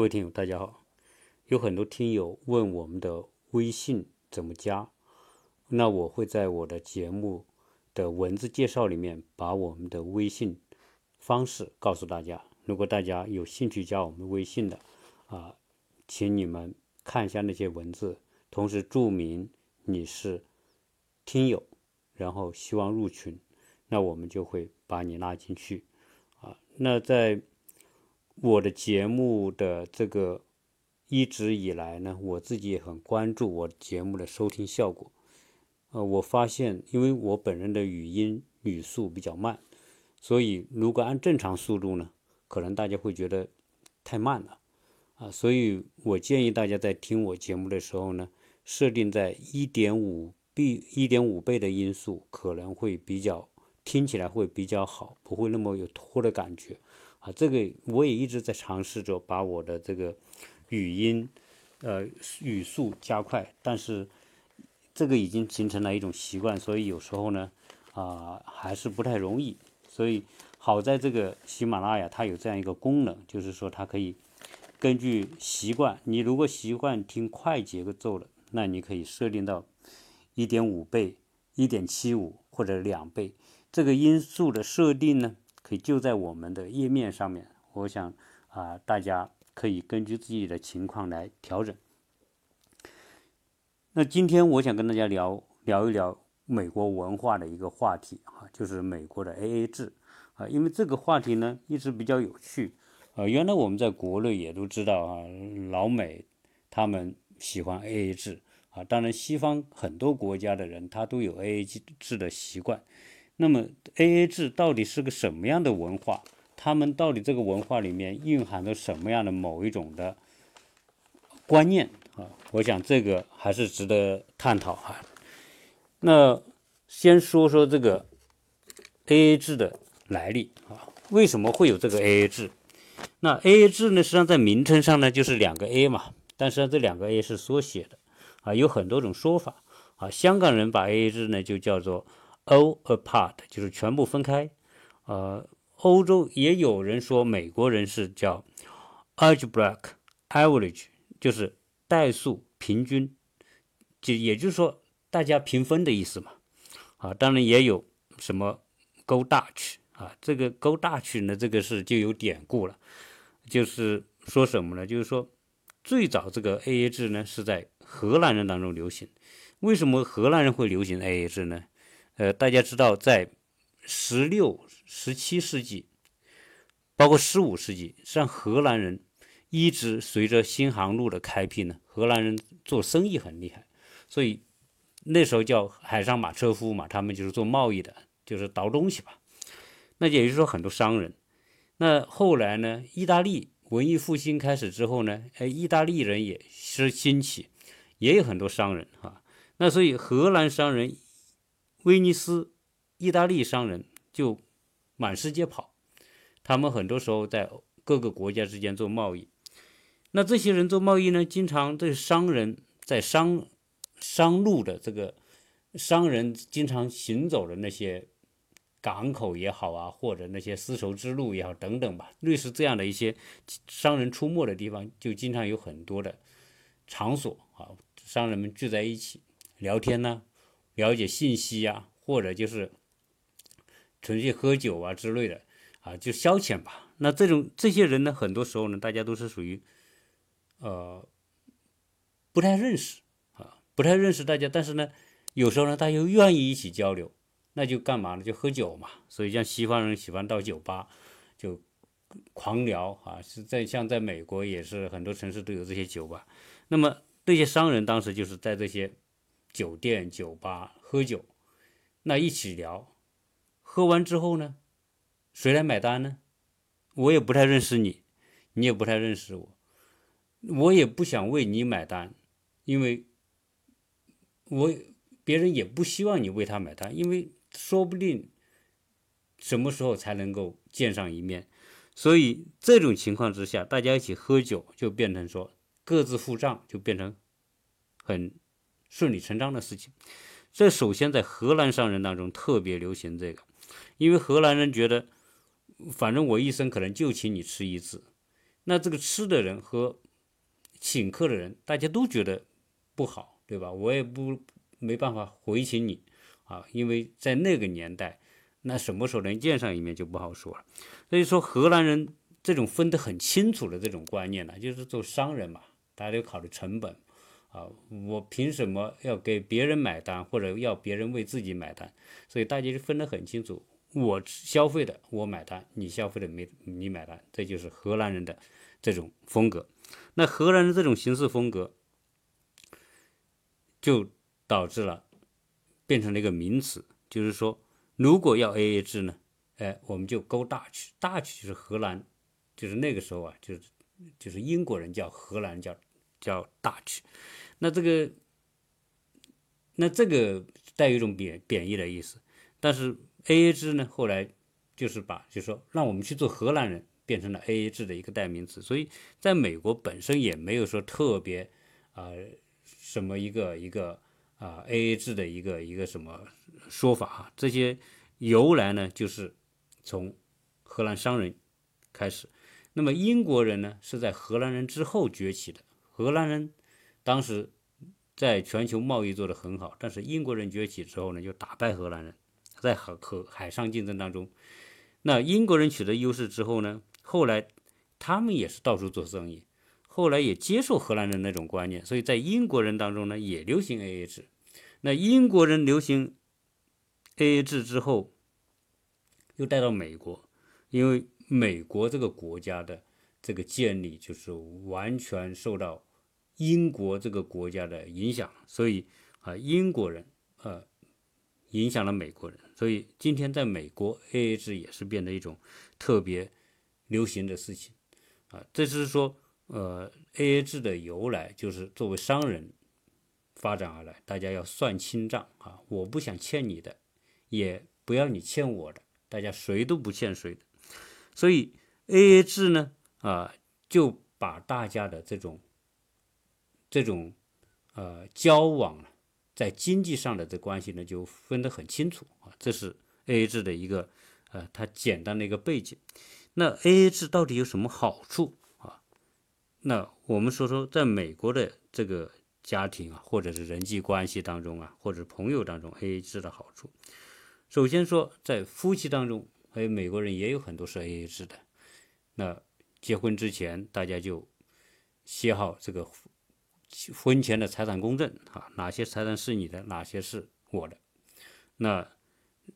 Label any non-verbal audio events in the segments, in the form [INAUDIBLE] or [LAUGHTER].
各位听友，大家好。有很多听友问我们的微信怎么加，那我会在我的节目的文字介绍里面把我们的微信方式告诉大家。如果大家有兴趣加我们微信的啊，请你们看一下那些文字，同时注明你是听友，然后希望入群，那我们就会把你拉进去啊。那在我的节目的这个。一直以来呢，我自己也很关注我节目的收听效果。呃，我发现，因为我本人的语音语速比较慢，所以如果按正常速度呢，可能大家会觉得太慢了啊。所以我建议大家在听我节目的时候呢，设定在一点五倍、一点五倍的音速，可能会比较听起来会比较好，不会那么有拖的感觉啊。这个我也一直在尝试着把我的这个。语音，呃，语速加快，但是这个已经形成了一种习惯，所以有时候呢，啊，还是不太容易。所以好在这个喜马拉雅它有这样一个功能，就是说它可以根据习惯，你如果习惯听快节奏的，那你可以设定到一点五倍、一点七五或者两倍。这个音速的设定呢，可以就在我们的页面上面。我想啊，大家。可以根据自己的情况来调整。那今天我想跟大家聊聊一聊美国文化的一个话题啊，就是美国的 AA 制啊，因为这个话题呢一直比较有趣啊。原来我们在国内也都知道啊，老美他们喜欢 AA 制啊，当然西方很多国家的人他都有 AA 制的习惯。那么 AA 制到底是个什么样的文化？他们到底这个文化里面蕴含着什么样的某一种的观念啊？我想这个还是值得探讨哈。那先说说这个 A A 制的来历啊，为什么会有这个 A A 制？那 A A 制呢，实际上在名称上呢就是两个 A 嘛，但实际上这两个 A 是缩写的啊，有很多种说法啊。香港人把 A A 制呢就叫做 All Apart，就是全部分开，呃。欧洲也有人说，美国人是叫 algebraic average，就是代数平均，就也就是说大家平分的意思嘛。啊，当然也有什么 go Dutch 啊，这个 go Dutch 呢，这个是就有典故了，就是说什么呢？就是说最早这个 AA 制呢是在荷兰人当中流行。为什么荷兰人会流行 AA 制呢？呃，大家知道在十六。十七世纪，包括十五世纪，实际上荷兰人一直随着新航路的开辟呢，荷兰人做生意很厉害，所以那时候叫海上马车夫嘛，他们就是做贸易的，就是倒东西吧。那也就是说很多商人。那后来呢，意大利文艺复兴开始之后呢，哎，意大利人也是兴起，也有很多商人啊。那所以荷兰商人、威尼斯、意大利商人就。满世界跑，他们很多时候在各个国家之间做贸易。那这些人做贸易呢，经常这商人在商商路的这个商人经常行走的那些港口也好啊，或者那些丝绸之路也好等等吧，类似这样的一些商人出没的地方，就经常有很多的场所啊，商人们聚在一起聊天呢，了解信息呀，或者就是。纯粹喝酒啊之类的啊，就消遣吧。那这种这些人呢，很多时候呢，大家都是属于呃不太认识啊，不太认识大家。但是呢，有时候呢，他又愿意一起交流，那就干嘛呢？就喝酒嘛。所以像西方人喜欢到酒吧就狂聊啊，是在像在美国也是很多城市都有这些酒吧。那么这些商人当时就是在这些酒店、酒吧喝酒，那一起聊。喝完之后呢，谁来买单呢？我也不太认识你，你也不太认识我，我也不想为你买单，因为我别人也不希望你为他买单，因为说不定什么时候才能够见上一面，所以这种情况之下，大家一起喝酒就变成说各自付账，就变成很顺理成章的事情。这首先在荷兰商人当中特别流行这个。因为荷兰人觉得，反正我一生可能就请你吃一次，那这个吃的人和请客的人，大家都觉得不好，对吧？我也不没办法回请你啊，因为在那个年代，那什么时候能见上一面就不好说了。所以说，荷兰人这种分得很清楚的这种观念呢，就是做商人嘛，大家都考虑成本啊，我凭什么要给别人买单，或者要别人为自己买单？所以大家就分得很清楚，我消费的我买单，你消费的没你买单，这就是荷兰人的这种风格。那荷兰人这种行事风格，就导致了变成了一个名词，就是说，如果要 A A 制呢，哎，我们就 Go Dutch，Dutch 就是荷兰，就是那个时候啊，就是就是英国人叫荷兰叫叫 Dutch，那这个那这个带有一种贬贬义的意思，但是 A A 制呢，后来就是把就是说让我们去做荷兰人。变成了 A A 制的一个代名词，所以在美国本身也没有说特别啊什么一个一个啊 A A 制的一个一个什么说法哈，这些由来呢就是从荷兰商人开始，那么英国人呢是在荷兰人之后崛起的，荷兰人当时在全球贸易做得很好，但是英国人崛起之后呢就打败荷兰人，在海和海上竞争当中，那英国人取得优势之后呢？后来，他们也是到处做生意，后来也接受荷兰人那种观念，所以在英国人当中呢，也流行 A A 制。那英国人流行 A A 制之后，又带到美国，因为美国这个国家的这个建立就是完全受到英国这个国家的影响，所以啊，英国人呃影响了美国人，所以今天在美国 A A 制也是变得一种特别。流行的事情，啊，这是说，呃，A A 制的由来就是作为商人发展而来，大家要算清账啊，我不想欠你的，也不要你欠我的，大家谁都不欠谁的，所以 A A 制呢，啊，就把大家的这种这种呃交往在经济上的这关系呢，就分得很清楚啊，这是 A A 制的一个呃，它简单的一个背景。那 A A 制到底有什么好处啊？那我们说说，在美国的这个家庭啊，或者是人际关系当中啊，或者朋友当中，A A 制的好处。首先说，在夫妻当中，还有美国人也有很多是 A A 制的。那结婚之前，大家就写好这个婚前的财产公证啊，哪些财产是你的，哪些是我的。那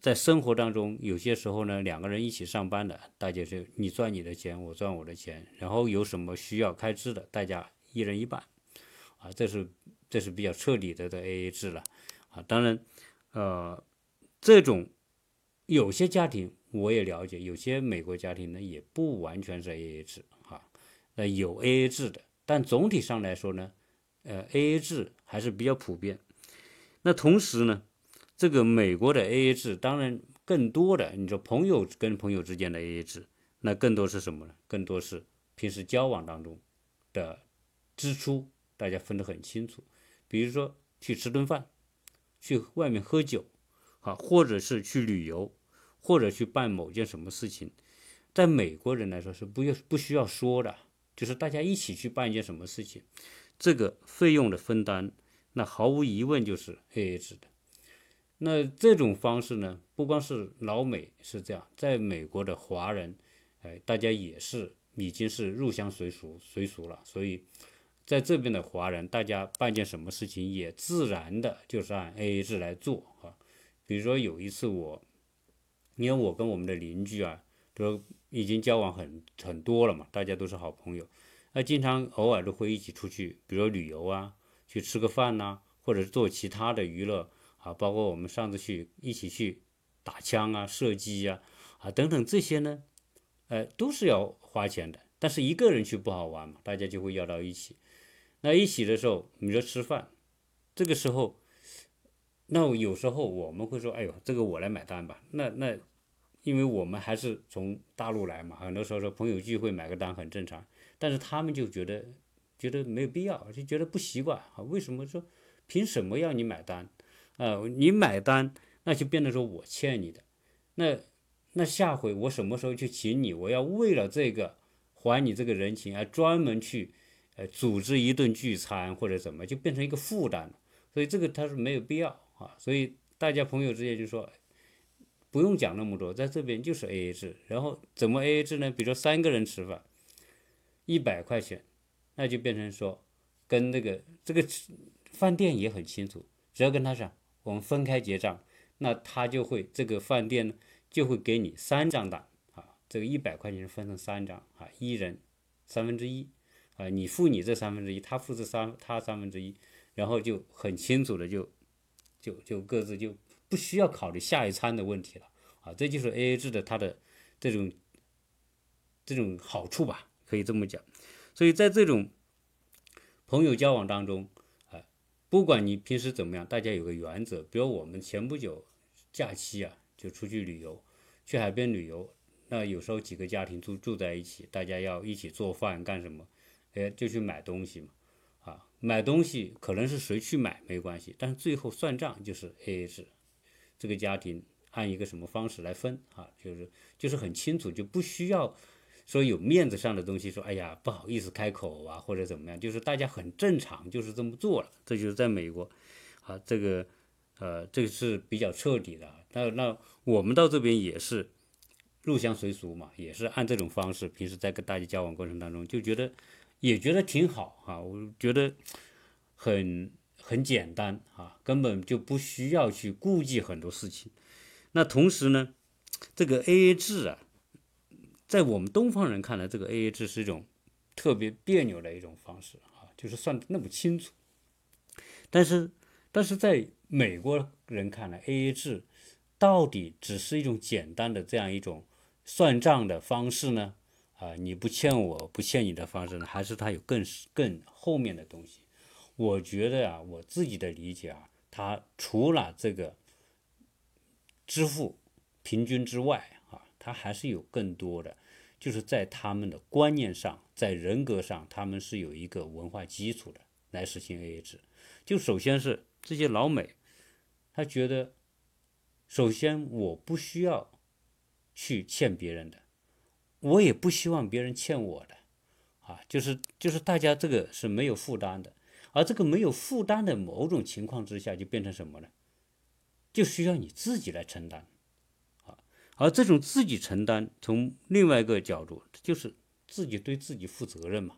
在生活当中，有些时候呢，两个人一起上班的，大家是你赚你的钱，我赚我的钱，然后有什么需要开支的，大家一人一半，啊，这是这是比较彻底的的 A A 制了，啊，当然，呃，这种有些家庭我也了解，有些美国家庭呢也不完全是 A A 制，啊，呃，有 A A 制的，但总体上来说呢，呃，A A 制还是比较普遍，那同时呢。这个美国的 A A 制，当然更多的，你说朋友跟朋友之间的 A A 制，那更多是什么呢？更多是平时交往当中的支出，大家分得很清楚。比如说去吃顿饭，去外面喝酒，啊，或者是去旅游，或者去办某件什么事情，在美国人来说是不要不需要说的，就是大家一起去办一件什么事情，这个费用的分担，那毫无疑问就是 A A 制的。那这种方式呢，不光是老美是这样，在美国的华人，哎，大家也是已经是入乡随俗随俗了。所以，在这边的华人，大家办件什么事情也自然的就是按 A A 制来做啊。比如说有一次我，因为我跟我们的邻居啊，都已经交往很很多了嘛，大家都是好朋友，那经常偶尔都会一起出去，比如说旅游啊，去吃个饭呐，或者是做其他的娱乐。啊，包括我们上次去一起去打枪啊、射击呀，啊等等这些呢，呃，都是要花钱的。但是一个人去不好玩嘛，大家就会要到一起。那一起的时候，你说吃饭，这个时候，那有时候我们会说，哎呦，这个我来买单吧。那那，因为我们还是从大陆来嘛，很多时候说朋友聚会买个单很正常。但是他们就觉得觉得没有必要，就觉得不习惯啊。为什么说凭什么要你买单？啊，你买单，那就变得说我欠你的，那那下回我什么时候去请你，我要为了这个还你这个人情，还专门去呃组织一顿聚餐或者怎么，就变成一个负担了。所以这个他是没有必要啊。所以大家朋友之间就说不用讲那么多，在这边就是 A A 制。然后怎么 A A 制呢？比如说三个人吃饭，一百块钱，那就变成说跟那个这个饭店也很清楚，只要跟他讲我们分开结账，那他就会这个饭店呢就会给你三张单啊。这个一百块钱分成三张啊，一人三分之一啊，你付你这三分之一，他付这三他三分之一，然后就很清楚的就就就各自就不需要考虑下一餐的问题了啊，这就是 A A 制的它的这种这种好处吧，可以这么讲。所以在这种朋友交往当中啊，不管你平时怎么样，大家有个原则，比如我们前不久假期啊，就出去旅游，去海边旅游。那有时候几个家庭住住在一起，大家要一起做饭干什么？哎，就去买东西嘛，啊，买东西可能是谁去买没关系，但是最后算账就是 A A 制，这个家庭按一个什么方式来分啊？就是就是很清楚，就不需要说有面子上的东西，说哎呀不好意思开口啊或者怎么样，就是大家很正常就是这么做了。这就是在美国，啊，这个呃这个是比较彻底的。那那我们到这边也是。入乡随俗嘛，也是按这种方式。平时在跟大家交往过程当中，就觉得也觉得挺好哈。我觉得很很简单啊，根本就不需要去顾忌很多事情。那同时呢，这个 A A 制啊，在我们东方人看来，这个 A A 制是一种特别别扭的一种方式啊，就是算的那么清楚。但是，但是在美国人看来，A A 制到底只是一种简单的这样一种。算账的方式呢？啊，你不欠我不欠你的方式呢？还是他有更更后面的东西？我觉得啊，我自己的理解啊，他除了这个支付平均之外他还是有更多的，就是在他们的观念上，在人格上，他们是有一个文化基础的来实行 AA 制。就首先是这些老美，他觉得，首先我不需要。去欠别人的，我也不希望别人欠我的，啊，就是就是大家这个是没有负担的，而这个没有负担的某种情况之下，就变成什么呢？就需要你自己来承担，而这种自己承担，从另外一个角度，就是自己对自己负责任嘛，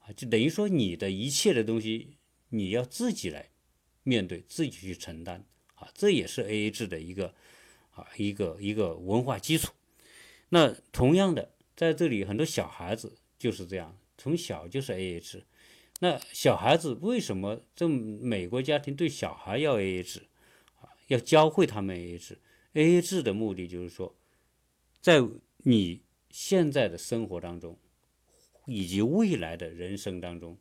啊，就等于说你的一切的东西，你要自己来面对，自己去承担，啊，这也是 A A 制的一个。啊，一个一个文化基础。那同样的，在这里很多小孩子就是这样，从小就是 A A 制。那小孩子为什么这美国家庭对小孩要 A A 制啊？要教会他们 A A 制。A A 制的目的就是说，在你现在的生活当中，以及未来的人生当中，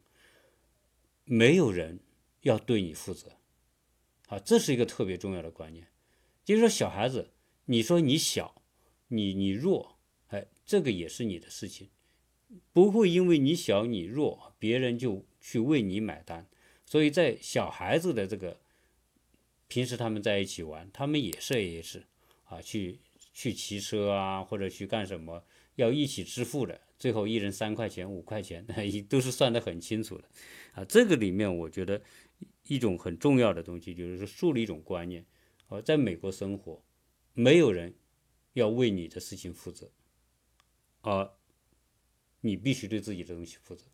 没有人要对你负责。啊，这是一个特别重要的观念。就是说，小孩子，你说你小，你你弱，哎，这个也是你的事情，不会因为你小你弱，别人就去为你买单。所以在小孩子的这个平时他们在一起玩，他们也是 A A 制啊，去去骑车啊，或者去干什么，要一起支付的，最后一人三块钱、五块钱，那 [LAUGHS] 也都是算得很清楚的啊。这个里面，我觉得一种很重要的东西，就是说树立一种观念。啊在美国生活，没有人要为你的事情负责，啊你必须对自己的东西负责，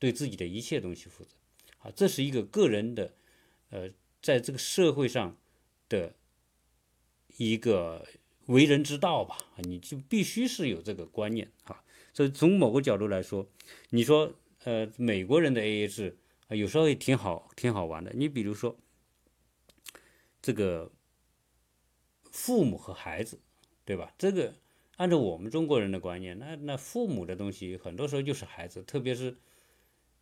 对自己的一切东西负责。啊，这是一个个人的，呃，在这个社会上的一个为人之道吧。你就必须是有这个观念啊。所以从某个角度来说，你说，呃，美国人的 AA 制啊，有时候也挺好，挺好玩的。你比如说这个。父母和孩子，对吧？这个按照我们中国人的观念，那那父母的东西很多时候就是孩子，特别是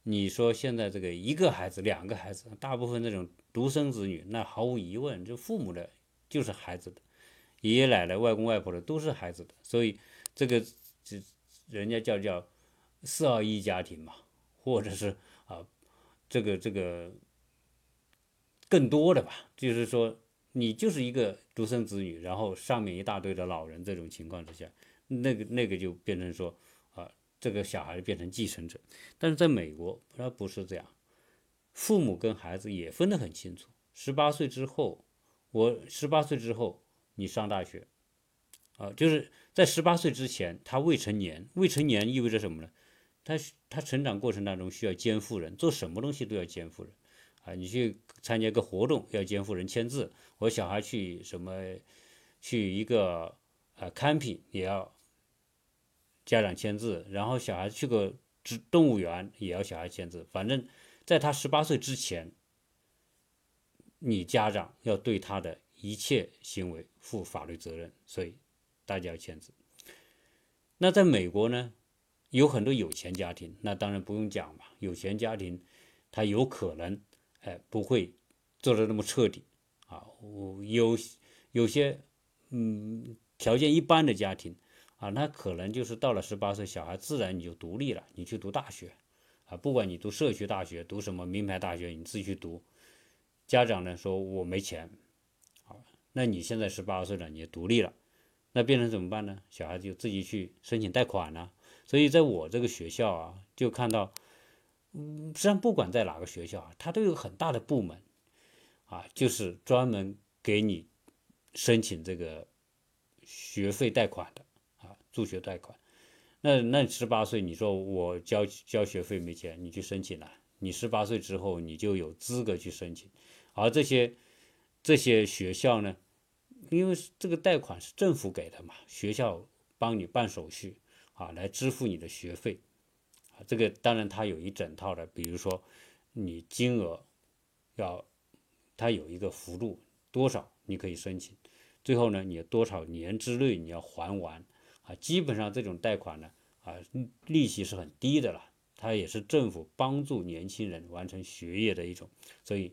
你说现在这个一个孩子、两个孩子，大部分这种独生子女，那毫无疑问，就父母的就是孩子的，爷爷奶奶、外公外婆的都是孩子的，所以这个这人家叫叫四二一家庭嘛，或者是啊，这个这个更多的吧，就是说。你就是一个独生子女，然后上面一大堆的老人，这种情况之下，那个那个就变成说，这个小孩变成继承者。但是在美国，他不是这样，父母跟孩子也分得很清楚。十八岁之后，我十八岁之后你上大学，啊，就是在十八岁之前他未成年，未成年意味着什么呢？他他成长过程当中需要监护人，做什么东西都要监护人。啊，你去参加个活动要监护人签字，我小孩去什么，去一个呃 camping 也要家长签字，然后小孩去个植动物园也要小孩签字，反正在他十八岁之前，你家长要对他的一切行为负法律责任，所以大家要签字。那在美国呢，有很多有钱家庭，那当然不用讲嘛，有钱家庭他有可能。哎，不会做的那么彻底啊！我有有些嗯条件一般的家庭啊，那可能就是到了十八岁，小孩自然你就独立了，你去读大学啊，不管你读社区大学，读什么名牌大学，你自己去读。家长呢说我没钱，好，那你现在十八岁了，你独立了，那变成怎么办呢？小孩就自己去申请贷款了。所以在我这个学校啊，就看到。嗯，实际上不管在哪个学校啊，它都有很大的部门，啊，就是专门给你申请这个学费贷款的，助学贷款。那那十八岁，你说我交交学费没钱，你去申请了，你十八岁之后你就有资格去申请。而这些这些学校呢，因为这个贷款是政府给的嘛，学校帮你办手续啊，来支付你的学费啊。这个当然它有一整套的，比如说你金额要，它有一个幅度多少你可以申请，最后呢你多少年之内你要还完啊，基本上这种贷款呢啊利息是很低的了，它也是政府帮助年轻人完成学业的一种，所以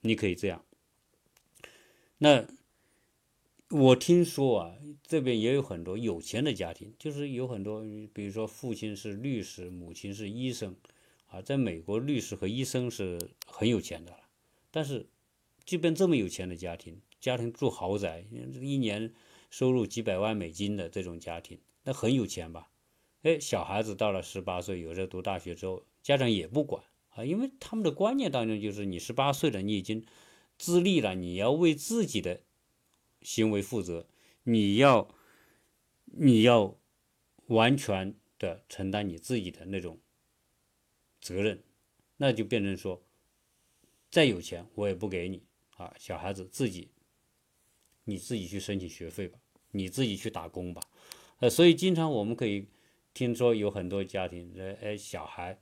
你可以这样，那。我听说啊，这边也有很多有钱的家庭，就是有很多，比如说父亲是律师，母亲是医生，啊，在美国律师和医生是很有钱的了。但是，即便这么有钱的家庭，家庭住豪宅，一年收入几百万美金的这种家庭，那很有钱吧？哎，小孩子到了十八岁，有时候读大学之后，家长也不管啊，因为他们的观念当中就是你十八岁了，你已经自立了，你要为自己的。行为负责，你要，你要完全的承担你自己的那种责任，那就变成说，再有钱我也不给你啊，小孩子自己，你自己去申请学费吧，你自己去打工吧，呃，所以经常我们可以听说有很多家庭，呃，哎，小孩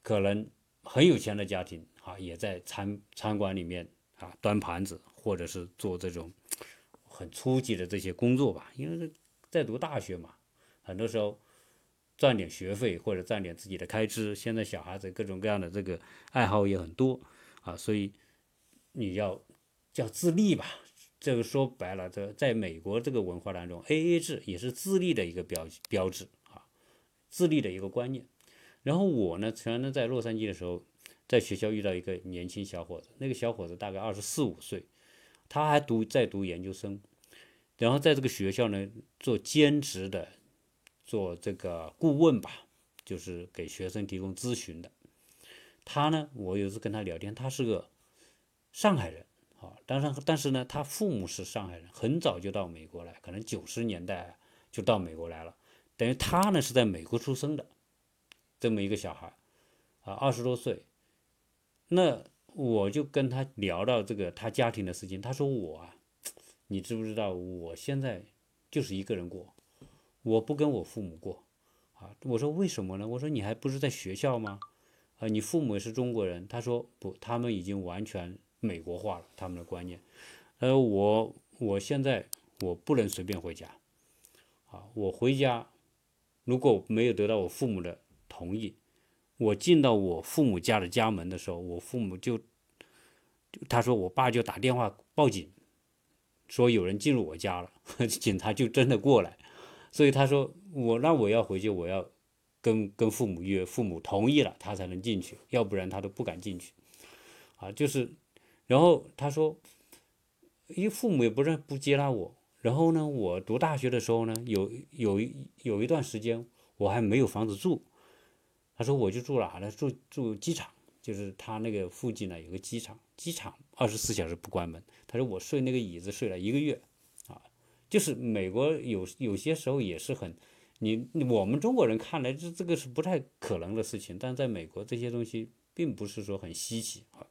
可能很有钱的家庭啊，也在餐餐馆里面啊端盘子。或者是做这种很初级的这些工作吧，因为在读大学嘛，很多时候赚点学费或者赚点自己的开支。现在小孩子各种各样的这个爱好也很多啊，所以你要叫自立吧。这个说白了，这在美国这个文化当中，A A 制也是自立的一个标标志啊，自立的一个观念。然后我呢，前呢在洛杉矶的时候，在学校遇到一个年轻小伙子，那个小伙子大概二十四五岁。他还读在读研究生，然后在这个学校呢做兼职的，做这个顾问吧，就是给学生提供咨询的。他呢，我有次跟他聊天，他是个上海人啊，当然，但是呢，他父母是上海人，很早就到美国来，可能九十年代就到美国来了，等于他呢是在美国出生的，这么一个小孩啊，二十多岁，那。我就跟他聊到这个他家庭的事情，他说我啊，你知不知道我现在就是一个人过，我不跟我父母过，啊，我说为什么呢？我说你还不是在学校吗？啊，你父母也是中国人，他说不，他们已经完全美国化了，他们的观念，呃，我我现在我不能随便回家，啊，我回家如果没有得到我父母的同意。我进到我父母家的家门的时候，我父母就，他说我爸就打电话报警，说有人进入我家了，[LAUGHS] 警察就真的过来，所以他说我那我要回去，我要跟跟父母约，父母同意了他才能进去，要不然他都不敢进去，啊，就是，然后他说，因为父母也不是不接纳我，然后呢，我读大学的时候呢，有有有一段时间。我还没有房子住。他说我就住哪呢？住住机场，就是他那个附近呢有个机场，机场二十四小时不关门。他说我睡那个椅子睡了一个月，啊，就是美国有有些时候也是很，你我们中国人看来这这个是不太可能的事情，但在美国这些东西并不是说很稀奇啊。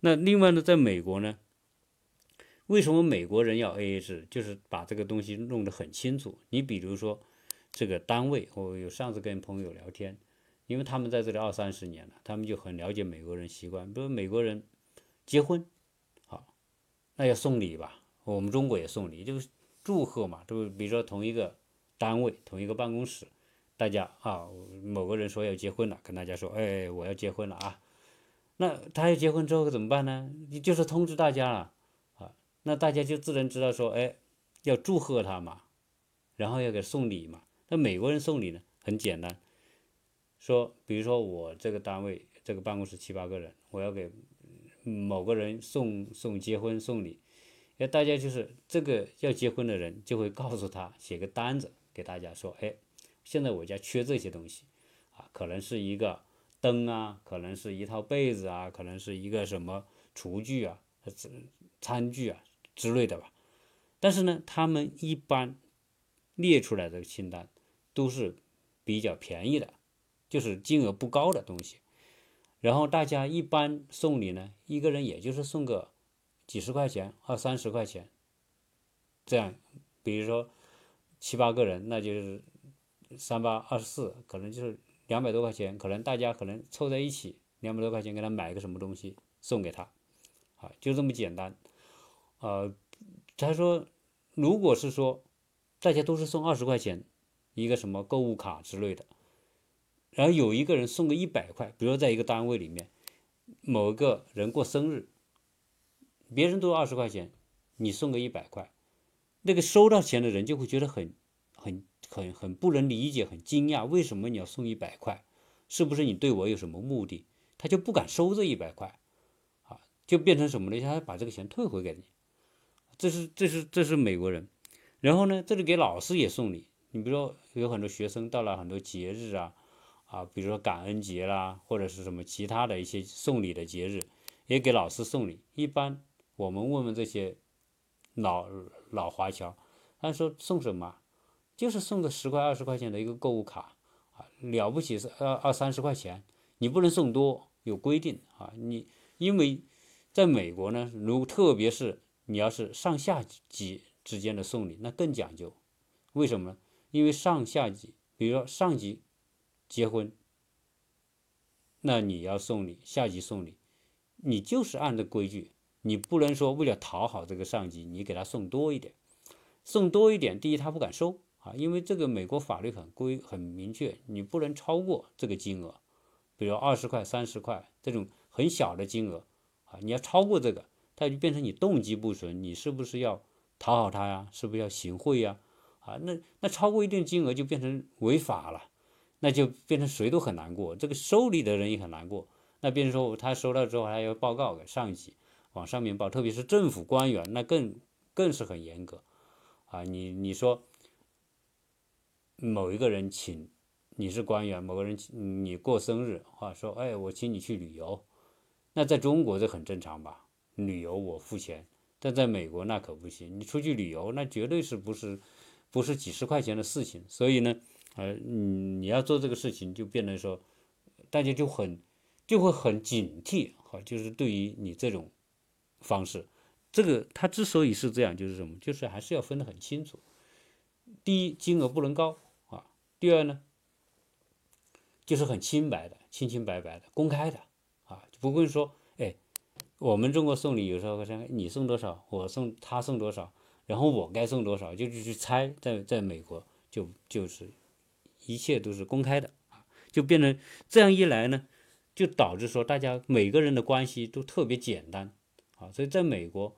那另外呢，在美国呢，为什么美国人要 AA 制？就是把这个东西弄得很清楚。你比如说这个单位，我有上次跟朋友聊天。因为他们在这里二三十年了，他们就很了解美国人习惯。比如美国人结婚，好，那要送礼吧？我们中国也送礼，就是祝贺嘛。就比如说同一个单位、同一个办公室，大家啊，某个人说要结婚了，跟大家说，哎，我要结婚了啊。那他要结婚之后怎么办呢？你就是通知大家了啊。那大家就自然知道说，哎，要祝贺他嘛，然后要给送礼嘛。那美国人送礼呢，很简单。说，比如说我这个单位这个办公室七八个人，我要给某个人送送结婚送礼，那大家就是这个要结婚的人就会告诉他写个单子给大家说，哎，现在我家缺这些东西，啊，可能是一个灯啊，可能是一套被子啊，可能是一个什么厨具啊、餐具啊之类的吧。但是呢，他们一般列出来的清单都是比较便宜的。就是金额不高的东西，然后大家一般送礼呢，一个人也就是送个几十块钱、二三十块钱，这样，比如说七八个人，那就是三八二十四，可能就是两百多块钱，可能大家可能凑在一起两百多块钱给他买个什么东西送给他，啊，就这么简单。呃，他说，如果是说大家都是送二十块钱一个什么购物卡之类的。然后有一个人送个一百块，比如说在一个单位里面，某个人过生日，别人都二十块钱，你送个一百块，那个收到钱的人就会觉得很、很、很、不能理解，很惊讶，为什么你要送一百块？是不是你对我有什么目的？他就不敢收这一百块，啊，就变成什么呢？他把这个钱退回给你，这是、这是、这是美国人。然后呢，这里给老师也送礼，你比如说有很多学生到了很多节日啊。啊，比如说感恩节啦，或者是什么其他的一些送礼的节日，也给老师送礼。一般我们问问这些老老华侨，他说送什么？就是送个十块二十块钱的一个购物卡啊，了不起是二二三十块钱，你不能送多，有规定啊。你因为在美国呢，如特别是你要是上下级之间的送礼，那更讲究。为什么呢？因为上下级，比如说上级。结婚，那你要送礼，下级送礼，你就是按照规矩，你不能说为了讨好这个上级，你给他送多一点，送多一点，第一他不敢收啊，因为这个美国法律很规很明确，你不能超过这个金额，比如二十块、三十块这种很小的金额啊，你要超过这个，他就变成你动机不纯，你是不是要讨好他呀？是不是要行贿呀？啊，那那超过一定金额就变成违法了。那就变成谁都很难过，这个收礼的人也很难过。那别人说他收到之后还要报告给上级，往上面报，特别是政府官员，那更更是很严格啊。你你说某一个人请你是官员，某个人请你过生日啊，说哎我请你去旅游，那在中国这很正常吧？旅游我付钱，但在美国那可不行，你出去旅游那绝对是不是不是几十块钱的事情，所以呢。呃，你你要做这个事情，就变成说，大家就很就会很警惕，哈，就是对于你这种方式，这个他之所以是这样，就是什么，就是还是要分得很清楚。第一，金额不能高；第二呢，就是很清白的、清清白白的、公开的啊，就不会说，哎，我们中国送礼有时候像你送多少，我送他送多少，然后我该送多少，就是去猜，在在美国就就是。一切都是公开的啊，就变成这样一来呢，就导致说大家每个人的关系都特别简单啊，所以在美国，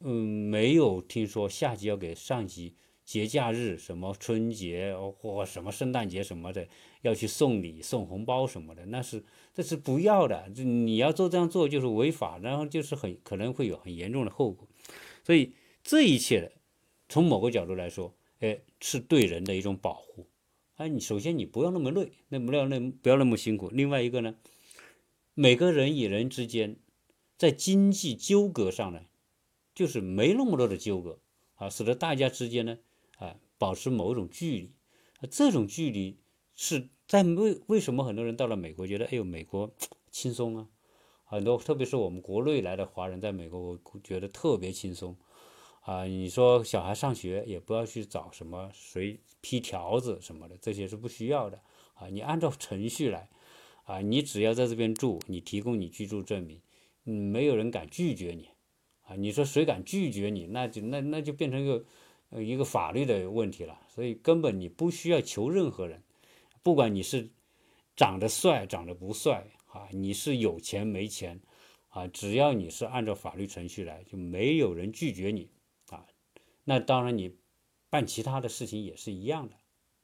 嗯，没有听说下级要给上级节假日什么春节或什么圣诞节什么的要去送礼送红包什么的，那是这是不要的，你要做这样做就是违法，然后就是很可能会有很严重的后果，所以这一切从某个角度来说，哎，是对人的一种保护。哎，你首先你不要那么累，那不要那不要那么辛苦。另外一个呢，每个人与人之间在经济纠葛上呢，就是没那么多的纠葛啊，使得大家之间呢，保持某种距离。这种距离是在为为什么很多人到了美国觉得，哎呦，美国轻松啊？很多特别是我们国内来的华人在美国，我觉得特别轻松。啊，你说小孩上学也不要去找什么谁批条子什么的，这些是不需要的啊。你按照程序来，啊，你只要在这边住，你提供你居住证明，嗯，没有人敢拒绝你，啊，你说谁敢拒绝你，那就那那就变成一个呃一个法律的问题了。所以根本你不需要求任何人，不管你是长得帅长得不帅啊，你是有钱没钱啊，只要你是按照法律程序来，就没有人拒绝你啊。那当然，你办其他的事情也是一样的，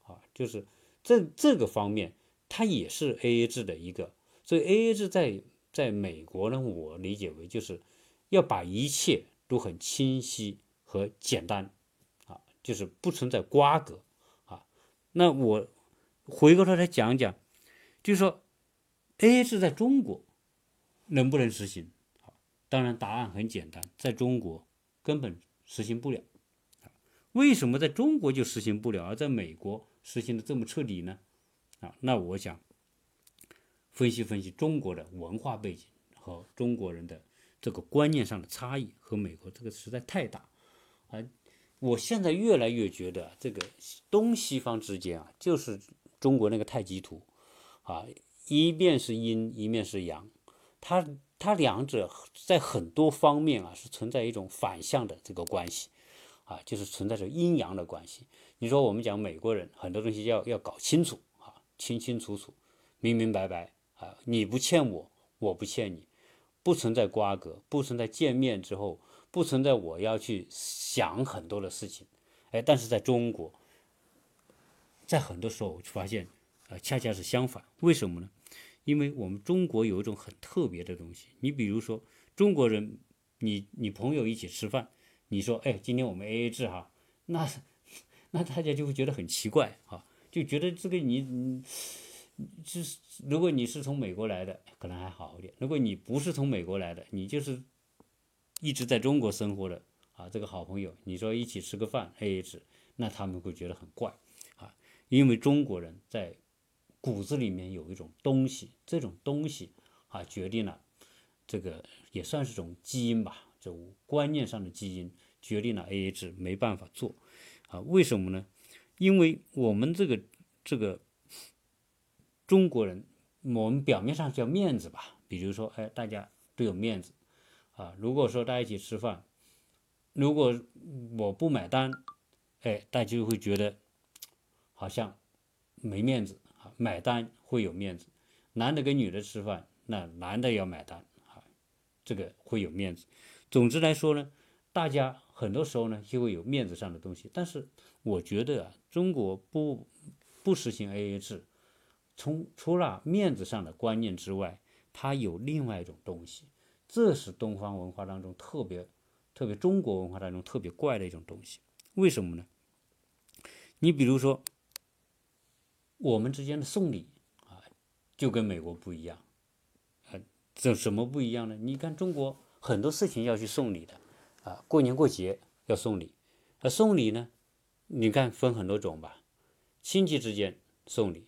啊，就是这这个方面，它也是 A A 制的一个。所以 A A 制在在美国呢，我理解为就是要把一切都很清晰和简单，就是不存在瓜葛，啊。那我回过头来讲讲，就是说 A A 制在中国能不能实行？当然答案很简单，在中国根本实行不了。为什么在中国就实行不了，而在美国实行的这么彻底呢？啊，那我想分析分析中国的文化背景和中国人的这个观念上的差异和美国这个实在太大啊！我现在越来越觉得这个东西方之间啊，就是中国那个太极图啊，一面是阴，一面是阳，它它两者在很多方面啊是存在一种反向的这个关系。啊，就是存在着阴阳的关系。你说我们讲美国人很多东西要要搞清楚啊，清清楚楚、明明白白啊，你不欠我，我不欠你，不存在瓜葛，不存在见面之后不存在我要去想很多的事情。哎，但是在中国，在很多时候我就发现，啊，恰恰是相反。为什么呢？因为我们中国有一种很特别的东西。你比如说，中国人，你你朋友一起吃饭。你说，哎，今天我们 A A 制哈，那那大家就会觉得很奇怪啊，就觉得这个你，你是如果你是从美国来的，可能还好一点；如果你不是从美国来的，你就是一直在中国生活的啊，这个好朋友，你说一起吃个饭 A A 制，那他们会觉得很怪啊，因为中国人在骨子里面有一种东西，这种东西啊，决定了这个也算是种基因吧，这观念上的基因。决定了 A A 制没办法做，啊，为什么呢？因为我们这个这个中国人，我们表面上叫面子吧，比如说，哎，大家都有面子，啊，如果说大家一起吃饭，如果我不买单，哎，大家就会觉得好像没面子啊，买单会有面子，男的跟女的吃饭，那男的要买单啊，这个会有面子。总之来说呢，大家。很多时候呢，就会有面子上的东西，但是我觉得啊，中国不不实行 AA 制，从除了面子上的观念之外，它有另外一种东西，这是东方文化当中特别特别中国文化当中特别怪的一种东西。为什么呢？你比如说，我们之间的送礼啊，就跟美国不一样，啊，这什么不一样呢？你看中国很多事情要去送礼的。啊，过年过节要送礼，那送礼呢？你看分很多种吧，亲戚之间送礼，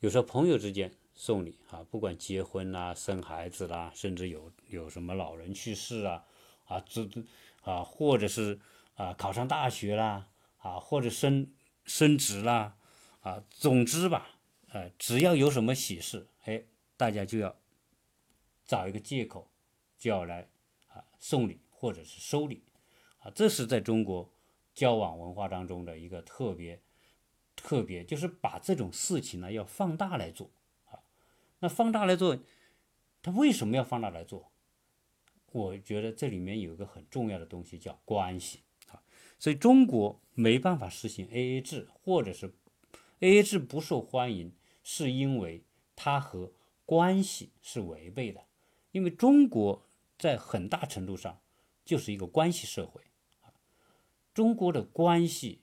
有时候朋友之间送礼啊，不管结婚啦、生孩子啦，甚至有有什么老人去世啊，啊，这啊，或者是啊考上大学啦，啊，或者升升职啦，啊，总之吧，呃，只要有什么喜事，哎，大家就要找一个借口，就要来啊送礼。或者是收礼，啊，这是在中国交往文化当中的一个特别特别，就是把这种事情呢要放大来做。那放大来做，他为什么要放大来做？我觉得这里面有一个很重要的东西叫关系啊。所以中国没办法实行 A A 制，或者是 A A 制不受欢迎，是因为它和关系是违背的。因为中国在很大程度上。就是一个关系社会啊，中国的关系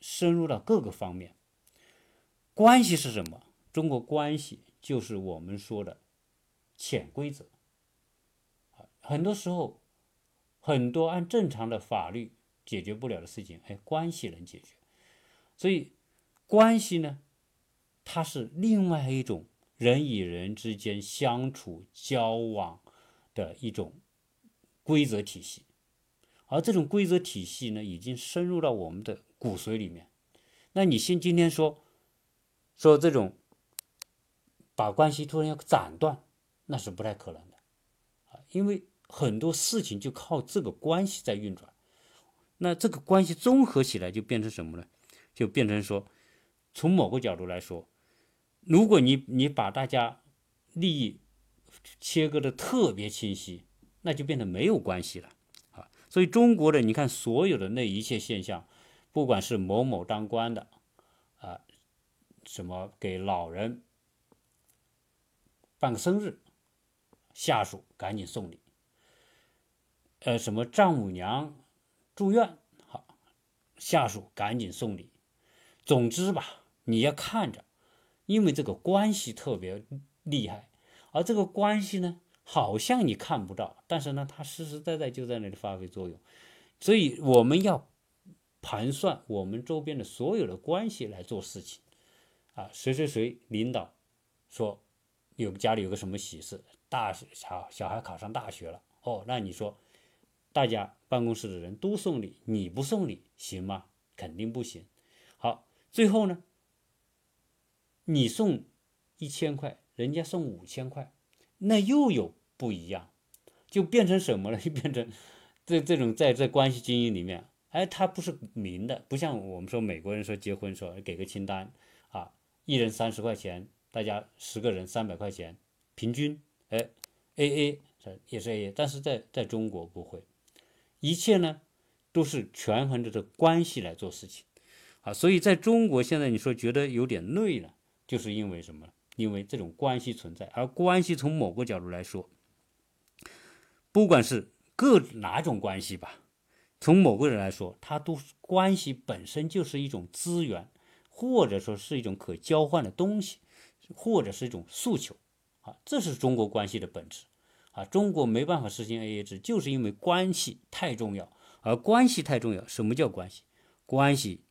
深入到各个方面，关系是什么？中国关系就是我们说的潜规则。很多时候，很多按正常的法律解决不了的事情，哎，关系能解决。所以，关系呢，它是另外一种人与人之间相处交往的一种规则体系。而这种规则体系呢，已经深入到我们的骨髓里面。那你先今天说说这种把关系突然要斩断，那是不太可能的啊，因为很多事情就靠这个关系在运转。那这个关系综合起来就变成什么呢？就变成说，从某个角度来说，如果你你把大家利益切割的特别清晰，那就变得没有关系了啊。所以中国的你看，所有的那一切现象，不管是某某当官的，啊，什么给老人办个生日，下属赶紧送礼，呃，什么丈母娘住院，好，下属赶紧送礼。总之吧，你要看着，因为这个关系特别厉害，而这个关系呢。好像你看不到，但是呢，它实实在在就在那里发挥作用。所以我们要盘算我们周边的所有的关系来做事情。啊，谁谁谁领导说有家里有个什么喜事，大小小孩考上大学了，哦，那你说大家办公室的人都送礼，你不送礼行吗？肯定不行。好，最后呢，你送一千块，人家送五千块，那又有。不一样，就变成什么了？[LAUGHS] 就变成这这种在这关系经营里面，哎，它不是明的，不像我们说美国人说结婚说给个清单啊，一人三十块钱，大家十个人三百块钱，平均，哎，A A 也是 A A，但是在在中国不会，一切呢都是权衡着这关系来做事情啊，所以在中国现在你说觉得有点累了，就是因为什么？因为这种关系存在，而关系从某个角度来说。不管是各哪种关系吧，从某个人来说，它都关系本身就是一种资源，或者说是一种可交换的东西，或者是一种诉求，啊，这是中国关系的本质，啊，中国没办法实行 AA 制，就是因为关系太重要，而关系太重要，什么叫关系？关系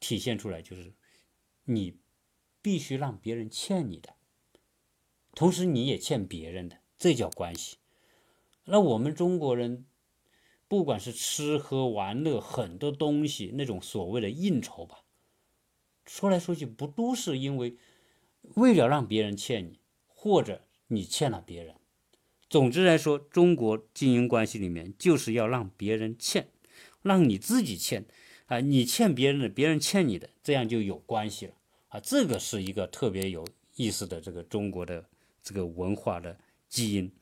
体现出来就是你必须让别人欠你的，同时你也欠别人的，这叫关系。那我们中国人，不管是吃喝玩乐很多东西，那种所谓的应酬吧，说来说去不都是因为为了让别人欠你，或者你欠了别人。总之来说，中国经营关系里面就是要让别人欠，让你自己欠啊，你欠别人的，别人欠你的，这样就有关系了啊。这个是一个特别有意思的这个中国的这个文化的基因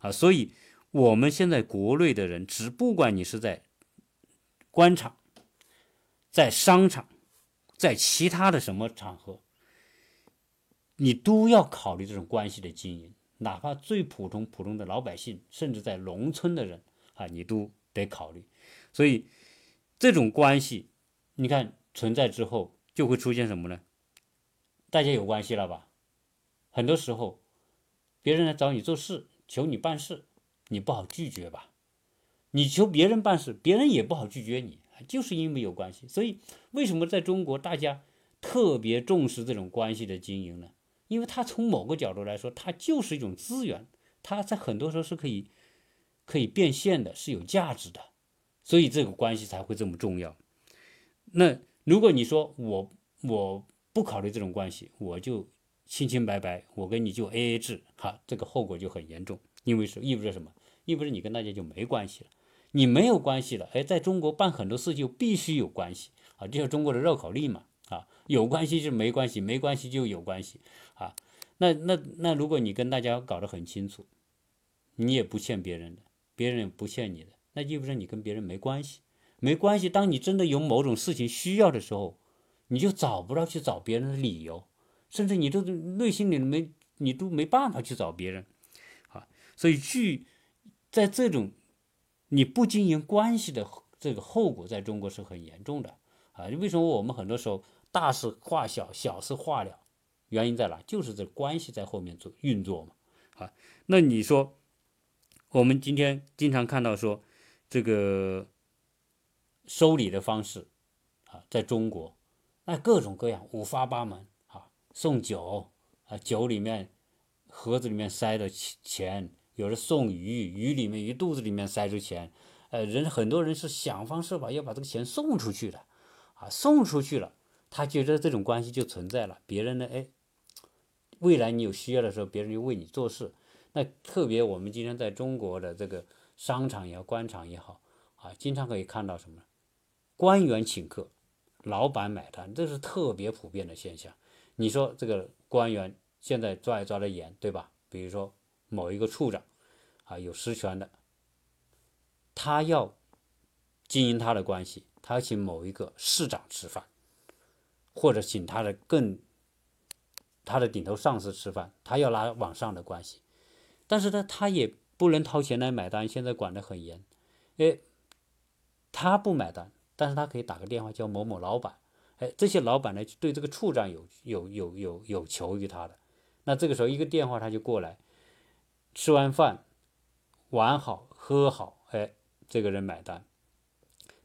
啊，所以。我们现在国内的人，只不管你是在官场、在商场、在其他的什么场合，你都要考虑这种关系的经营。哪怕最普通、普通的老百姓，甚至在农村的人啊，你都得考虑。所以，这种关系，你看存在之后，就会出现什么呢？大家有关系了吧？很多时候，别人来找你做事，求你办事。你不好拒绝吧？你求别人办事，别人也不好拒绝你，就是因为有关系。所以，为什么在中国大家特别重视这种关系的经营呢？因为它从某个角度来说，它就是一种资源，它在很多时候是可以可以变现的，是有价值的。所以这个关系才会这么重要。那如果你说我我不考虑这种关系，我就清清白白，我跟你就 A A 制，哈，这个后果就很严重。因为是意味着什么？意味着你跟大家就没关系了，你没有关系了。哎，在中国办很多事就必须有关系啊，这是中国的绕口令嘛啊，有关系就没关系，没关系就有关系啊。那那那，如果你跟大家搞得很清楚，你也不欠别人的，别人也不欠你的，那意味着你跟别人没关系，没关系。当你真的有某种事情需要的时候，你就找不到去找别人的理由，甚至你都内心里没你都没办法去找别人啊。所以，去在这种你不经营关系的这个后果，在中国是很严重的啊！为什么我们很多时候大事化小，小事化了。原因在哪？就是这关系在后面做运作嘛。啊，那你说，我们今天经常看到说，这个收礼的方式啊，在中国，那各种各样，五花八门啊，送酒啊，酒里面盒子里面塞的钱，有人送鱼，鱼里面鱼肚子里面塞着钱，呃，人很多人是想方设法要把这个钱送出去的，啊，送出去了，他觉得这种关系就存在了，别人呢，哎。未来你有需要的时候，别人就为你做事。那特别我们今天在中国的这个商场也好，官场也好，啊，经常可以看到什么？官员请客，老板买单，这是特别普遍的现象。你说这个官员现在抓也抓得严，对吧？比如说某一个处长，啊，有实权的，他要经营他的关系，他要请某一个市长吃饭，或者请他的更。他的顶头上司吃饭，他要拉往上的关系，但是呢，他也不能掏钱来买单。现在管得很严，哎，他不买单，但是他可以打个电话叫某某老板，哎，这些老板呢对这个处长有有有有有求于他的，那这个时候一个电话他就过来，吃完饭，玩好喝好，哎，这个人买单，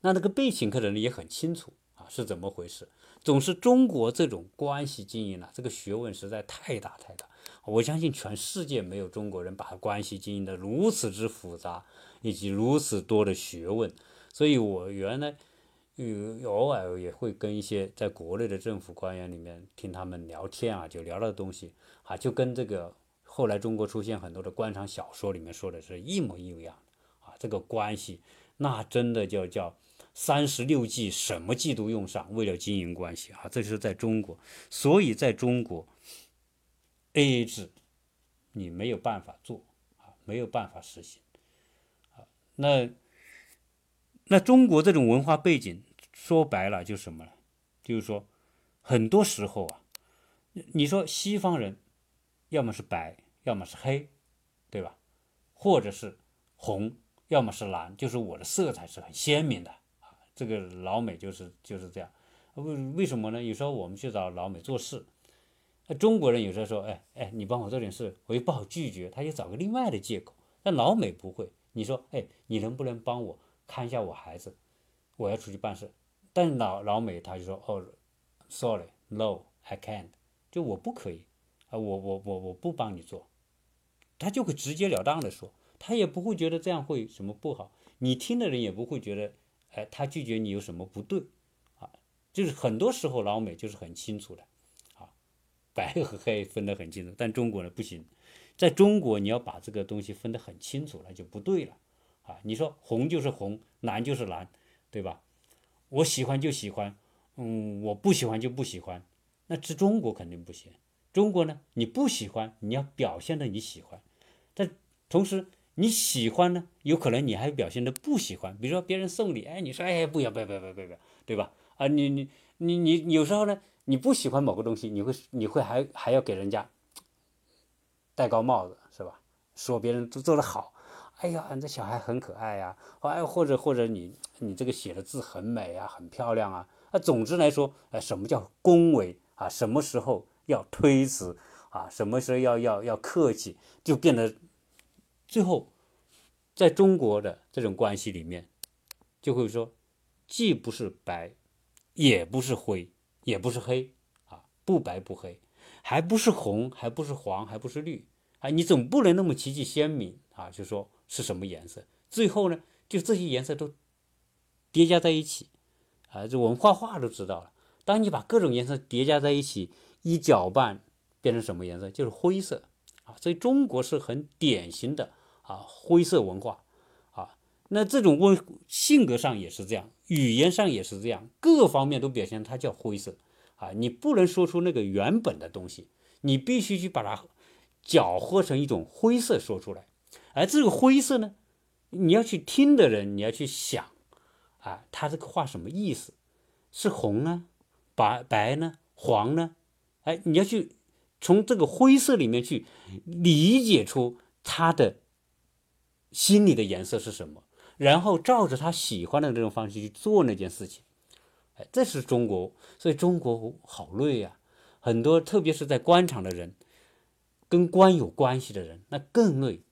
那那个被请客的人也很清楚啊是怎么回事。总是中国这种关系经营了，这个学问实在太大太大。我相信全世界没有中国人把关系经营的如此之复杂，以及如此多的学问。所以我原来有偶尔也会跟一些在国内的政府官员里面听他们聊天啊，就聊的东西啊，就跟这个后来中国出现很多的官场小说里面说的是一模一样啊。这个关系那真的就叫。三十六计，什么计都用上，为了经营关系啊！这是在中国，所以在中国，A A 制你没有办法做啊，没有办法实行啊。那那中国这种文化背景，说白了就什么呢？就是说，很多时候啊，你说西方人要么是白，要么是黑，对吧？或者是红，要么是蓝，就是我的色彩是很鲜明的。这个老美就是就是这样，为为什么呢？有时候我们去找老美做事，那中国人有时候说，哎哎，你帮我做点事，我又不好拒绝，他就找个另外的借口。但老美不会，你说，哎，你能不能帮我看一下我孩子？我要出去办事。但老老美他就说，哦，sorry，no，I can't，就我不可以啊，我我我我不帮你做，他就会直截了当的说，他也不会觉得这样会什么不好，你听的人也不会觉得。哎，他拒绝你有什么不对？啊，就是很多时候老美就是很清楚的，啊，白和黑分得很清楚。但中国呢不行，在中国你要把这个东西分得很清楚了就不对了，啊，你说红就是红，蓝就是蓝，对吧？我喜欢就喜欢，嗯，我不喜欢就不喜欢，那这中国肯定不行。中国呢，你不喜欢你要表现的你喜欢，但同时。你喜欢呢，有可能你还表现的不喜欢。比如说别人送礼，哎，你说哎不要不要不要不要不要，对吧？啊，你你你你有时候呢，你不喜欢某个东西，你会你会还还要给人家戴高帽子，是吧？说别人都做得好，哎呀，你这小孩很可爱呀，哎，或者或者你你这个写的字很美啊，很漂亮啊。啊，总之来说，哎，什么叫恭维啊？什么时候要推辞啊？什么时候要要要客气，就变得。最后，在中国的这种关系里面，就会说，既不是白，也不是灰，也不是黑，啊，不白不黑，还不是红，还不是黄，还不是绿，啊，你总不能那么极其鲜明啊，就说是什么颜色？最后呢，就这些颜色都叠加在一起，啊，这我们画画都知道了，当你把各种颜色叠加在一起，一搅拌，变成什么颜色？就是灰色，啊，所以中国是很典型的。啊，灰色文化，啊，那这种温性格上也是这样，语言上也是这样，各方面都表现它叫灰色，啊，你不能说出那个原本的东西，你必须去把它搅和成一种灰色说出来，而这个灰色呢，你要去听的人，你要去想，啊，他这个话什么意思？是红呢，白白呢，黄呢？哎，你要去从这个灰色里面去理解出他的。心里的颜色是什么？然后照着他喜欢的这种方式去做那件事情，哎，这是中国，所以中国好累呀。很多特别是在官场的人，跟官有关系的人，那更累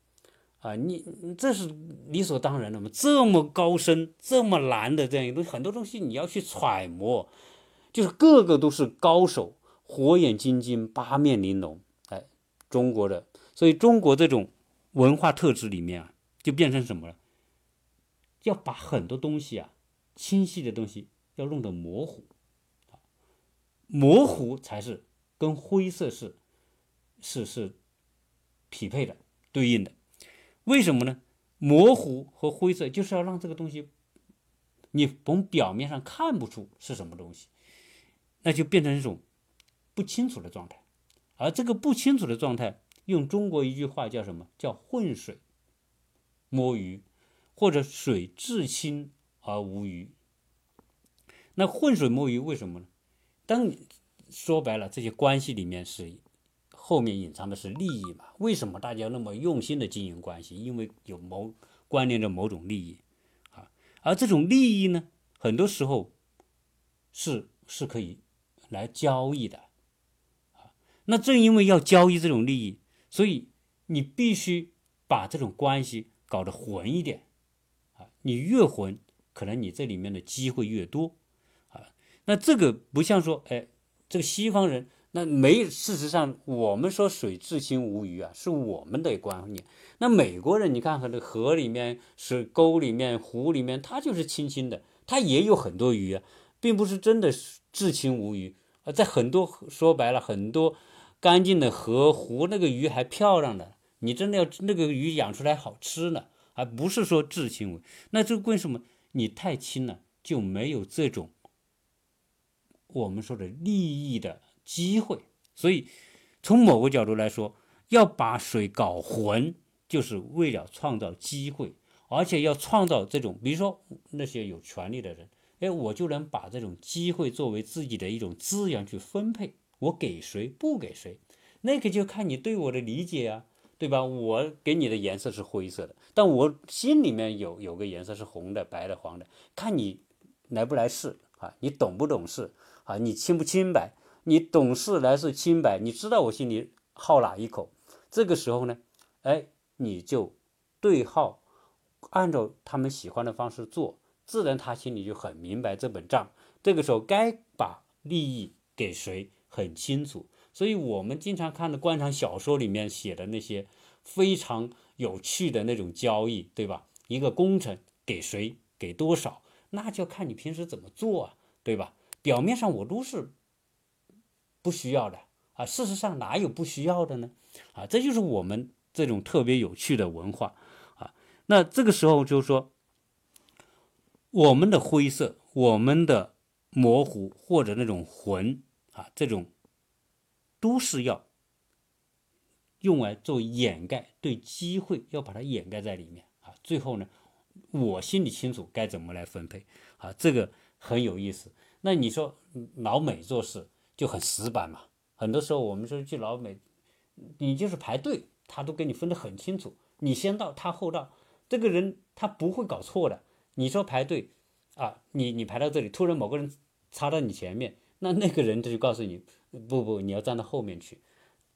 啊。你这是理所当然的嘛？这么高深、这么难的这样一个东西，很多东西你要去揣摩，就是个个都是高手，火眼金睛、八面玲珑。哎，中国的，所以中国这种文化特质里面啊，就变成什么了？要把很多东西啊，清晰的东西要弄得模糊，模糊才是跟灰色是是是匹配的、对应的。为什么呢？模糊和灰色就是要让这个东西，你从表面上看不出是什么东西，那就变成一种不清楚的状态。而这个不清楚的状态，用中国一句话叫什么？叫浑水摸鱼。或者水至清而无鱼，那浑水摸鱼为什么呢？当你说白了，这些关系里面是后面隐藏的是利益嘛？为什么大家那么用心的经营关系？因为有某关联着某种利益啊，而这种利益呢，很多时候是是可以来交易的。那正因为要交易这种利益，所以你必须把这种关系搞得混一点。啊你越混，可能你这里面的机会越多，啊，那这个不像说，哎，这个西方人那没，事实上我们说水至清无鱼啊，是我们的观念。那美国人，你看看这河里面、水沟里面、湖里面，它就是清清的，它也有很多鱼啊，并不是真的至清无鱼啊。在很多说白了，很多干净的河湖，那个鱼还漂亮的，你真的要那个鱼养出来好吃呢。而不是说至亲为，那这为什么你太亲了就没有这种我们说的利益的机会？所以从某个角度来说，要把水搞浑，就是为了创造机会，而且要创造这种，比如说那些有权利的人，哎，我就能把这种机会作为自己的一种资源去分配，我给谁不给谁，那个就看你对我的理解啊。对吧？我给你的颜色是灰色的，但我心里面有有个颜色是红的、白的、黄的，看你来不来事啊？你懂不懂事啊？你清不清白？你懂事来是清白，你知道我心里好哪一口？这个时候呢，哎，你就对号，按照他们喜欢的方式做，自然他心里就很明白这本账。这个时候该把利益给谁很清楚。所以我们经常看的官场小说里面写的那些非常有趣的那种交易，对吧？一个工程给谁给多少，那就看你平时怎么做啊，对吧？表面上我都是不需要的啊，事实上哪有不需要的呢？啊，这就是我们这种特别有趣的文化啊。那这个时候就是说，我们的灰色、我们的模糊或者那种浑啊，这种。都是要用来做掩盖，对机会要把它掩盖在里面啊。最后呢，我心里清楚该怎么来分配啊，这个很有意思。那你说老美做事就很死板嘛？很多时候我们说去老美，你就是排队，他都给你分得很清楚，你先到，他后到，这个人他不会搞错的。你说排队啊，你你排到这里，突然某个人插到你前面，那那个人他就告诉你。不不，你要站到后面去，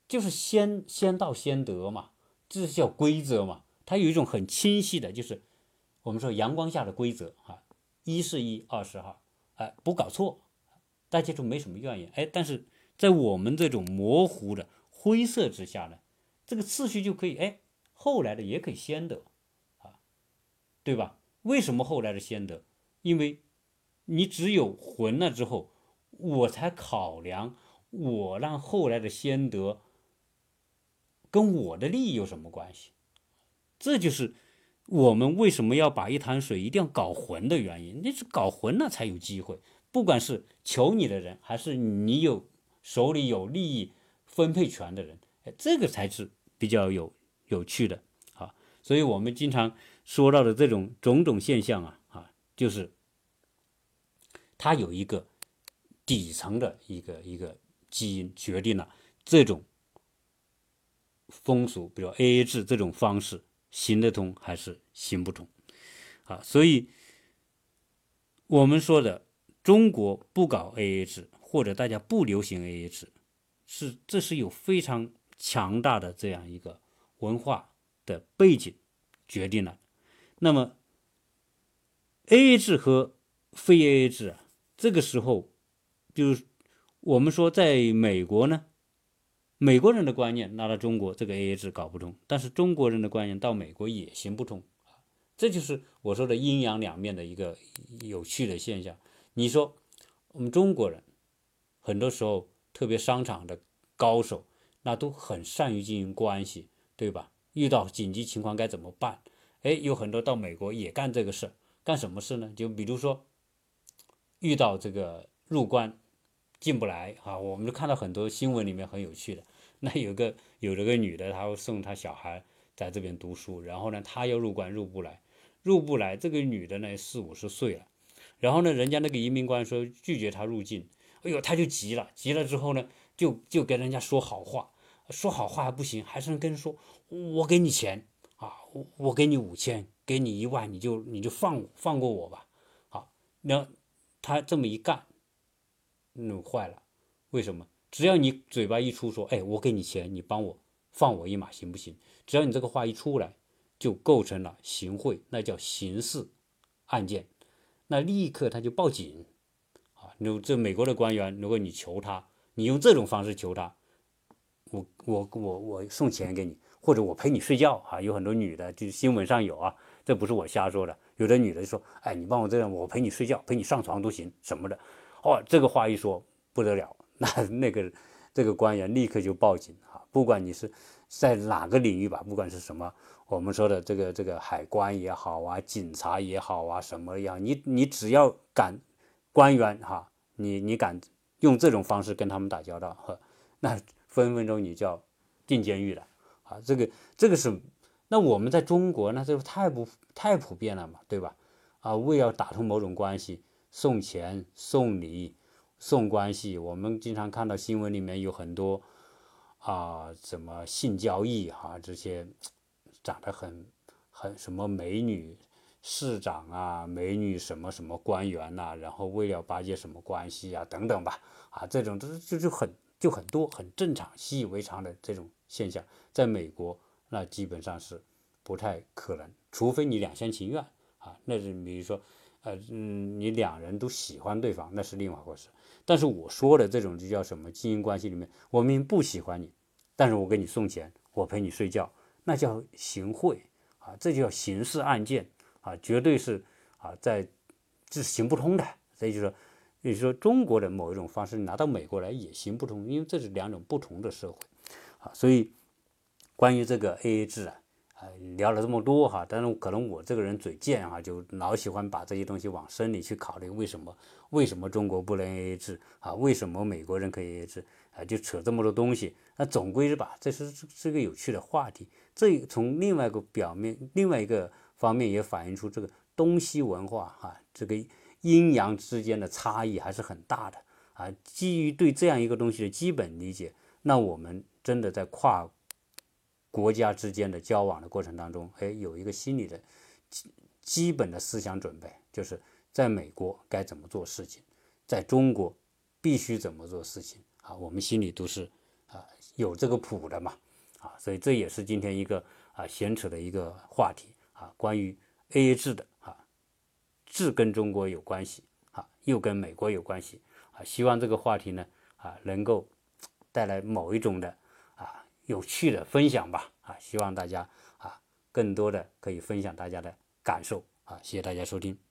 就是先先到先得嘛，这是叫规则嘛。它有一种很清晰的，就是我们说阳光下的规则啊，一是一，二是二，哎，不搞错，大家就没什么怨言。哎，但是在我们这种模糊的灰色之下呢，这个次序就可以，哎，后来的也可以先得啊，对吧？为什么后来的先得？因为你只有混了之后，我才考量。我让后来的先得，跟我的利益有什么关系？这就是我们为什么要把一潭水一定要搞浑的原因。那是搞浑了才有机会，不管是求你的人，还是你有手里有利益分配权的人，哎，这个才是比较有有趣的啊。所以我们经常说到的这种种种现象啊啊，就是它有一个底层的一个一个。基因决定了这种风俗，比如 A A 制这种方式行得通还是行不通啊？所以，我们说的中国不搞 AA 制，或者大家不流行 AA 制，是这是有非常强大的这样一个文化的背景决定了。那么 AA 制和非 AA 制啊，这个时候，就是我们说在美国呢，美国人的观念拿到中国这个 AA 制搞不通，但是中国人的观念到美国也行不通这就是我说的阴阳两面的一个有趣的现象。你说我们中国人很多时候，特别商场的高手，那都很善于经营关系，对吧？遇到紧急情况该怎么办？哎，有很多到美国也干这个事，干什么事呢？就比如说遇到这个入关进不来啊，我们就看到很多新闻里面很有趣的。那有个有这个女的，她送她小孩在这边读书，然后呢，她要入关入不来，入不来，这个女的呢四五十岁了。然后呢，人家那个移民官说拒绝他入境，哎呦，他就急了，急了之后呢，就就跟人家说好话，说好话还不行，还是跟人说，我给你钱啊，我我给你五千，给你一万，你就你就放放过我吧，好，那他这么一干，弄坏了，为什么？只要你嘴巴一出说，哎，我给你钱，你帮我放我一马行不行？只要你这个话一出来，就构成了行贿，那叫刑事案件。那立刻他就报警，啊，如这美国的官员，如果你求他，你用这种方式求他，我我我我送钱给你，或者我陪你睡觉，啊，有很多女的就是新闻上有啊，这不是我瞎说的，有的女的说，哎，你帮我这样，我陪你睡觉，陪你上床都行什么的，哦，这个话一说不得了，那那个这个官员立刻就报警啊，不管你是在哪个领域吧，不管是什么。我们说的这个这个海关也好啊，警察也好啊，什么样？你你只要敢官员哈，你你敢用这种方式跟他们打交道，呵，那分分钟你就要进监狱了啊！这个这个是，那我们在中国那这太不太普遍了嘛，对吧？啊，为要打通某种关系，送钱送礼送关系，我们经常看到新闻里面有很多啊，什么性交易哈这些。长得很很什么美女市长啊，美女什么什么官员呐，然后为了巴结什么关系啊，等等吧，啊，这种这就就很就很多很正常习以为常的这种现象，在美国那基本上是不太可能，除非你两厢情愿啊，那是比如说呃嗯你两人都喜欢对方，那是另外一回事。但是我说的这种就叫什么经营关系里面，我明明不喜欢你，但是我给你送钱，我陪你睡觉。那叫行贿啊，这就叫刑事案件啊，绝对是啊，在这是行不通的。所以就说，你说，中国的某一种方式拿到美国来也行不通，因为这是两种不同的社会啊。所以，关于这个 AA 制，啊，聊了这么多哈，但是可能我这个人嘴贱哈，就老喜欢把这些东西往深里去考虑，为什么为什么中国不能 AA 制啊？为什么美国人可以 AA 制啊？就扯这么多东西，那总归是吧，这是是个有趣的话题。这从另外一个表面，另外一个方面也反映出这个东西文化哈，这个阴阳之间的差异还是很大的啊。基于对这样一个东西的基本理解，那我们真的在跨国家之间的交往的过程当中，哎，有一个心理的基基本的思想准备，就是在美国该怎么做事情，在中国必须怎么做事情。啊，我们心里都是啊有这个谱的嘛。啊，所以这也是今天一个啊闲扯的一个话题。啊，关于 A A 制的啊，制跟中国有关系啊，又跟美国有关系。啊，希望这个话题呢啊能够带来某一种的有趣的分享吧啊，希望大家啊更多的可以分享大家的感受啊，谢谢大家收听。